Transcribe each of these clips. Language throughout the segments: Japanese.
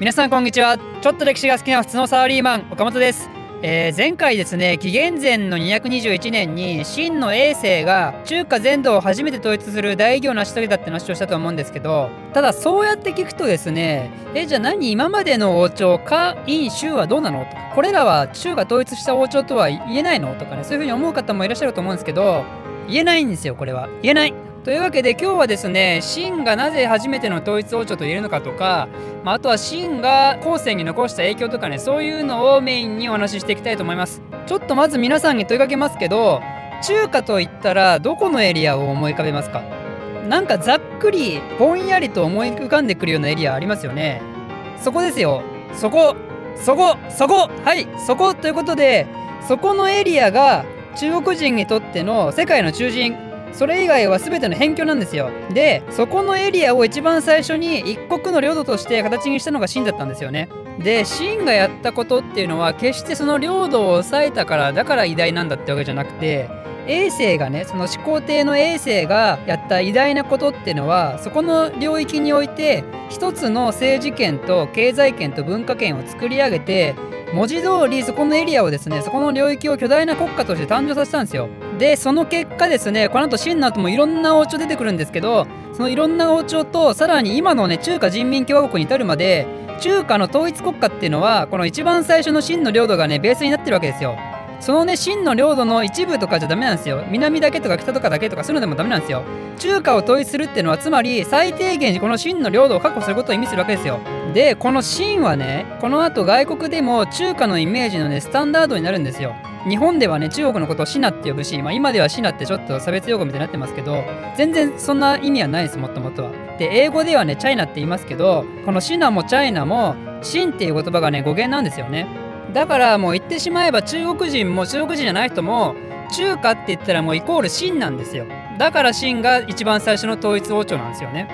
皆さんこんにちは。ちょっと歴史が好きな普通のサラリーマン岡本です、えー、前回ですね紀元前の221年に秦の衛星が中華全土を初めて統一する大偉業を成し遂げたって話をしたと思うんですけどただそうやって聞くとですねえじゃあ何今までの王朝か陰州はどうなの？とかこれらは中華統一した王朝とは言えないの？とかねそういうふうに思う方もいらっしゃると思うんですけど言えないんですよこれは。言えない。というわけで今日はですね秦がなぜ初めての統一王朝と言えるのかとか、まあ、あとは秦が後世に残した影響とかねそういうのをメインにお話ししていきたいと思います。ちょっとまず皆さんに問いかけますけど中華といったらどこのエリアを思い浮かべますか？なんかざっくりぼんやりと思い浮かんでくるようなエリアありますよね。そこですよ。そこ。そこ。そこ。はい。そこということでそこのエリアが中国人にとっての世界の中心。それ以外は全ての辺境なんですよ。でそこのエリアを一番最初に一国の領土として形にしたのが秦だったんですよね。で秦がやったことっていうのは決してその領土を抑えたからだから偉大なんだってわけじゃなくて衛星がねその始皇帝の衛星がやった偉大なことっていうのはそこの領域において一つの政治権と経済権と文化権を作り上げて文字通りそこのエリアをですねそこの領域を巨大な国家として誕生させたんですよ。でその結果ですねこの後秦の後もいろんな王朝出てくるんですけどそのいろんな王朝とさらに今のね中華人民共和国に至るまで中華の統一国家っていうのはこの一番最初の秦の領土がねベースになってるわけですよ。そのね秦の領土の一部とかじゃダメなんですよ。南だけとか北とかだけとかそういうのでもダメなんですよ。中華を統一するっていうのはつまり最低限この秦の領土を確保することを意味するわけですよ。でこの秦はねこの後外国でも中華のイメージのねスタンダードになるんですよ日本ではね中国のことをシナって呼ぶし、まあ、今ではシナってちょっと差別用語みたいになってますけど全然そんな意味はないですもともとは。で英語ではねチャイナって言いますけどこのシナもチャイナもシンっていう言葉がね語源なんですよね。だからもう言ってしまえば中国人も中国人じゃない人も中華って言ったらもうイコール秦なんですよだから秦が一番最初の統一王朝なんですよね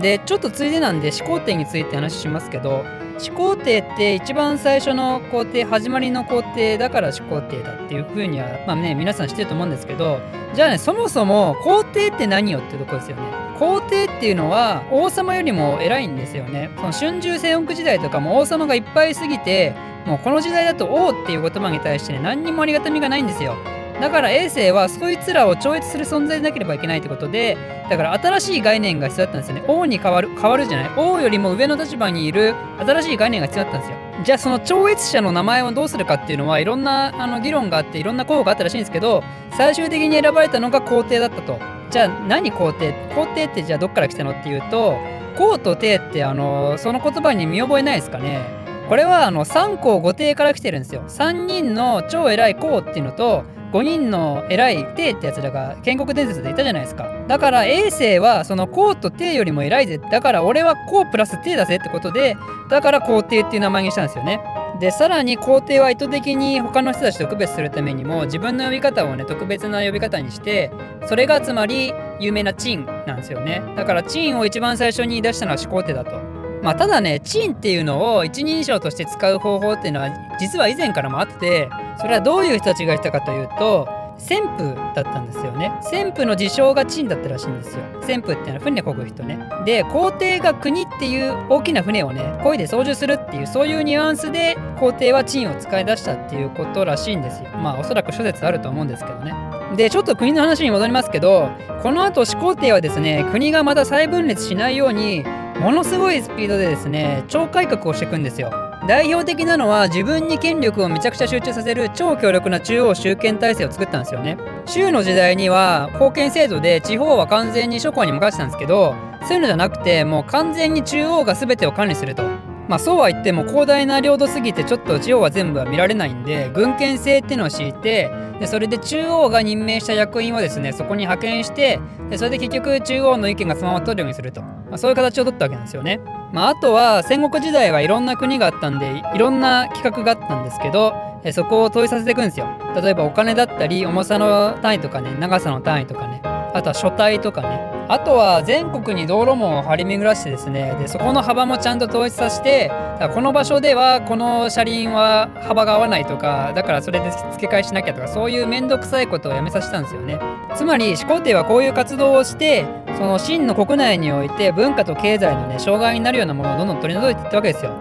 でちょっとついでなんで始皇帝について話しますけど始皇帝って一番最初の皇帝始まりの皇帝だから始皇帝だっていう風にはまあね皆さん知ってると思うんですけどじゃあねそもそも皇帝って何よってとこですよね。皇帝っていうのは王様よりも偉いんですよね。その春秋戦国時代とかも王様がいっぱいすぎてもうこの時代だと王っていう言葉に対してね何にもありがたみがないんですよ。だから衛星はそいつらを超越する存在でなければいけないってことでだから新しい概念が必要だったんですよね。王に変わる変わるじゃない？王よりも上の立場にいる新しい概念が必要だったんですよ。じゃあその超越者の名前をどうするかっていうのはいろんなあの議論があっていろんな候補があったらしいんですけど最終的に選ばれたのが皇帝だったと。じゃあ何皇帝？皇帝ってじゃあどっから来たのっていうと皇と帝ってあのその言葉に見覚えないですかね。これはあの3皇五帝から来てるんですよ。3人の超偉い皇っていうのと5人の偉い帝ってやつらが建国伝説でいたじゃないですか。だから衛星はその皇と帝よりも偉いぜ。だから俺は皇プラス帝だぜってことでだから皇帝っていう名前にしたんですよね。でさらに皇帝は意図的に他の人たちと区別するためにも自分の呼び方をね特別な呼び方にしてそれがつまり有名なチンなんですよね。だからチンを一番最初に出したのは始皇帝だと。まあ、ただね、チンっていうのを一人称として使う方法っていうのは実は以前からもあってそれはどういう人たちがいたかというと旋風だったんですよね。旋風の自称がチンだったらしいんですよ。旋風っていうのは船こぐ人ね。で皇帝が国っていう大きな船をね漕いで操縦するっていうそういうニュアンスで皇帝はチンを使い出したっていうことらしいんですよ。まあおそらく諸説あると思うんですけどね。でちょっと国の話に戻りますけどこの後始皇帝はですね国がまた再分裂しないようにものすごいスピードでですね超改革をしていくんですよ。代表的なのは自分に権力をめちゃくちゃ集中させる超強力な中央集権体制を作ったんですよね。州の時代には封建制度で地方は完全に諸侯に任せたんですけどそういうのじゃなくてもう完全に中央が全てを管理すると。まあそうは言っても広大な領土すぎてちょっと地方は全部は見られないんで軍権制っていうのを敷いてでそれで中央が任命した役員をですねそこに派遣してでそれで結局中央の意見がそのまま取るようにすると、まあ、そういう形を取ったわけなんですよね。まあ、あとは戦国時代はいろんな国があったんでいろんな企画があったんですけどそこを統一させていくんですよ。例えばお金だったり重さの単位とかね長さの単位とかねあとは書体とかねあとは全国に道路網を張り巡らしてですねでそこの幅もちゃんと統一させてこの場所ではこの車輪は幅が合わないとかだからそれで付け替えしなきゃとかそういう面倒くさいことをやめさせたんですよね。つまり始皇帝はこういう活動をしてその秦の国内において文化と経済のね障害になるようなものをどんどん取り除いていったわけですよ。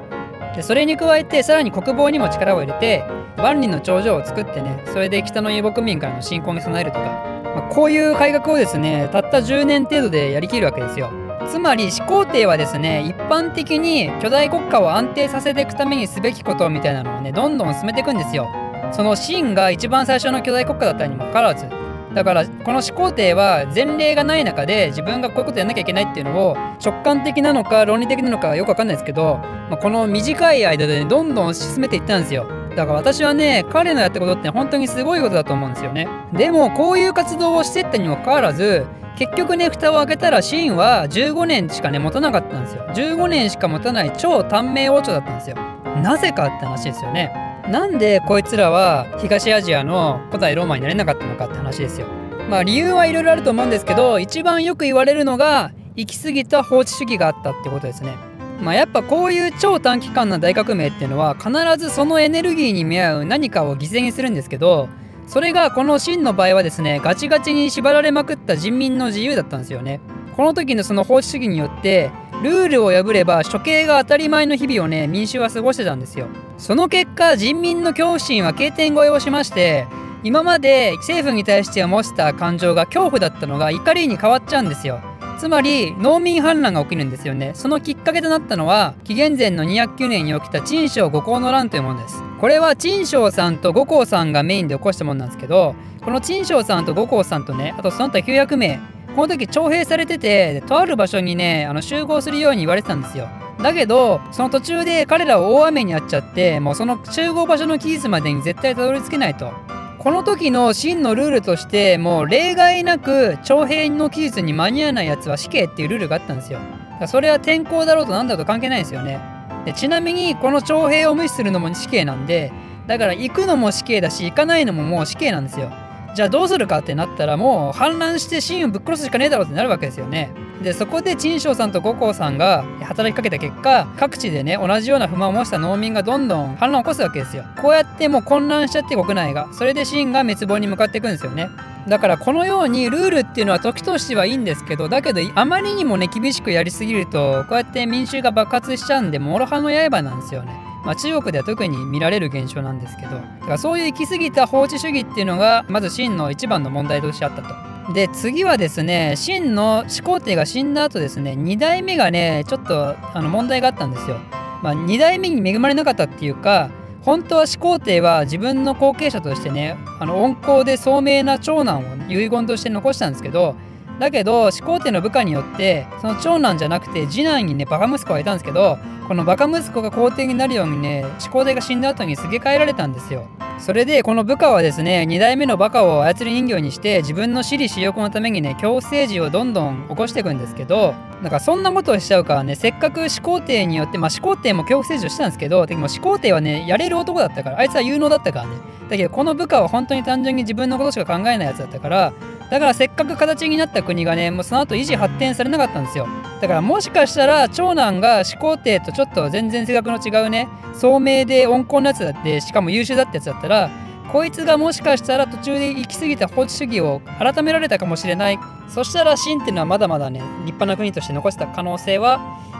でそれに加えてさらに国防にも力を入れて万里の長城を作ってねそれで北の遊牧民からの侵攻に備えるとか、ま、こういう改革をですねたった10年程度でやりきるわけですよ。つまり始皇帝はですね一般的に巨大国家を安定させていくためにすべきことみたいなのをねどんどん進めていくんですよ。その秦が一番最初の巨大国家だったにもかかわらずだからこの始皇帝は前例がない中で自分がこういうことやんなきゃいけないっていうのを直感的なのか論理的なのかよくわかんないですけど、まあ、この短い間で、ね、どんどん進めていったんですよ。だから私はね彼のやったことって本当にすごいことだと思うんですよね。でもこういう活動をしてったにもかかわらず結局ね蓋を開けたらシーンは15年しかね持たなかったんですよ。15年しか持たない超短命王朝だったんですよ。なぜかって話ですよね。なんでこいつらは東アジアの古代ローマになれなかったのかって話ですよ。まあ理由はいろいろあると思うんですけど一番よく言われるのが行き過ぎた法治主義があったってことですね。まあ、やっぱこういう超短期間の大革命っていうのは必ずそのエネルギーに見合う何かを犠牲にするんですけどそれがこの秦の場合はですねガチガチに縛られまくった人民の自由だったんですよね。この時のその法治主義によってルールを破れば処刑が当たり前の日々をね民衆は過ごしてたんですよ。その結果人民の恐怖心は経点超えをしまして今まで政府に対して持ってた感情が恐怖だったのが怒りに変わっちゃうんですよ。つまり農民反乱が起きるんですよね。そのきっかけとなったのは紀元前の209年に起きた陳章五行の乱というものです。これは陳章さんと五行さんがメインで起こしたものなんですけどこの陳章さんと五行さんとねあとその他900名この時徴兵されててとある場所にねあの集合するように言われてたんですよ。だけどその途中で彼らは大雨に遭っちゃってもうその集合場所の期日までに絶対たどり着けないと。この時の真のルールとしてもう例外なく徴兵の期日に間に合わないやつは死刑っていうルールがあったんですよ。それは天候だろうと何だろうと関係ないですよね。でちなみにこの徴兵を無視するのも死刑なんでだから行くのも死刑だし行かないのももう死刑なんですよ。じゃあどうするかってなったらもう反乱して真をぶっ殺すしかねえだろうってなるわけですよね。でそこで陳章さんと五光さんが働きかけた結果各地でね同じような不満を持した農民がどんどん反乱を起こすわけですよ。こうやってもう混乱しちゃって国内が。それで秦が滅亡に向かっていくんですよね。だからこのようにルールっていうのは時としてはいいんですけどだけどあまりにもね厳しくやりすぎるとこうやって民衆が爆発しちゃうんで諸刃の刃なんですよね。まあ、中国では特に見られる現象なんですけど。だからそういう行き過ぎた法治主義っていうのがまず秦の一番の問題としてあったと。で次はですね秦の始皇帝が死んだ後ですね2代目がねちょっとあの問題があったんですよ。まあ、2代目に恵まれなかったっていうか本当は始皇帝は自分の後継者としてねあの温厚で聡明な長男を遺言として残したんですけどだけど始皇帝の部下によってその長男じゃなくて次男にねバカ息子がいたんですけどこのバカ息子が皇帝になるようにね始皇帝が死んだ後にすげ替えられたんですよ。それでこの部下はですね2代目のバカを操り人形にして自分の私利私欲のためにね強制時をどんどん起こしていくんですけどだかそんなことをしちゃうからねせっかく始皇帝によってまあ始皇帝も恐怖政治をしたんですけどでも始皇帝はねやれる男だったからあいつは有能だったからね。だけどこの部下は本当に単純に自分のことしか考えないやつだったからだからせっかく形になった国がねもうその後維持発展されなかったんですよ。だからもしかしたら長男が始皇帝とちょっと全然性格の違うね聡明で温厚なやつだってしかも優秀だったやつだったらこいつがもしかしたら途中で行き過ぎた法治主義を改められたかもしれない。そしたら秦っていうのはまだまだね立派な国として残した可能性は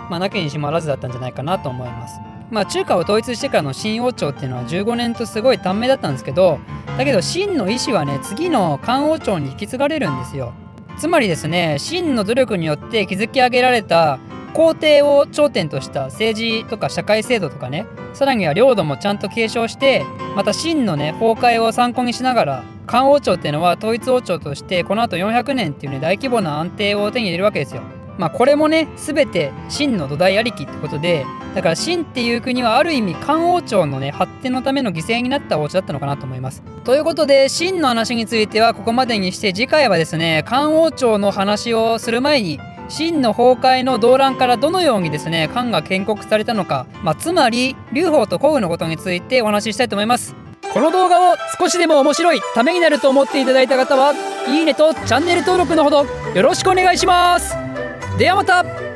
まあなきにしもあらずだったんじゃないかなと思います。まあ、中華を統一してからの新王朝っていうのは15年とすごい短命だったんですけどだけど秦の意思はね次の漢王朝に引き継がれるんですよつまりですね秦の努力によって築き上げられた皇帝を頂点とした政治とか社会制度とかねさらには領土もちゃんと継承してまた秦のね崩壊を参考にしながら漢王朝っていうのは統一王朝としてこの後400年っていうね大規模な安定を手に入れるわけですよ。まあこれもね全て秦の土台ありきってことでだから秦っていう国はある意味漢王朝のね発展のための犠牲になったお家だったのかなと思います。ということで秦の話についてはここまでにして次回はですね漢王朝の話をする前に秦の崩壊の動乱からどのようにですね漢が建国されたのか、まあ、つまり劉邦と項羽のことについてお話ししたいと思います。この動画を少しでも面白いためになると思っていただいた方はいいねとチャンネル登録のほどよろしくお願いしますではまた。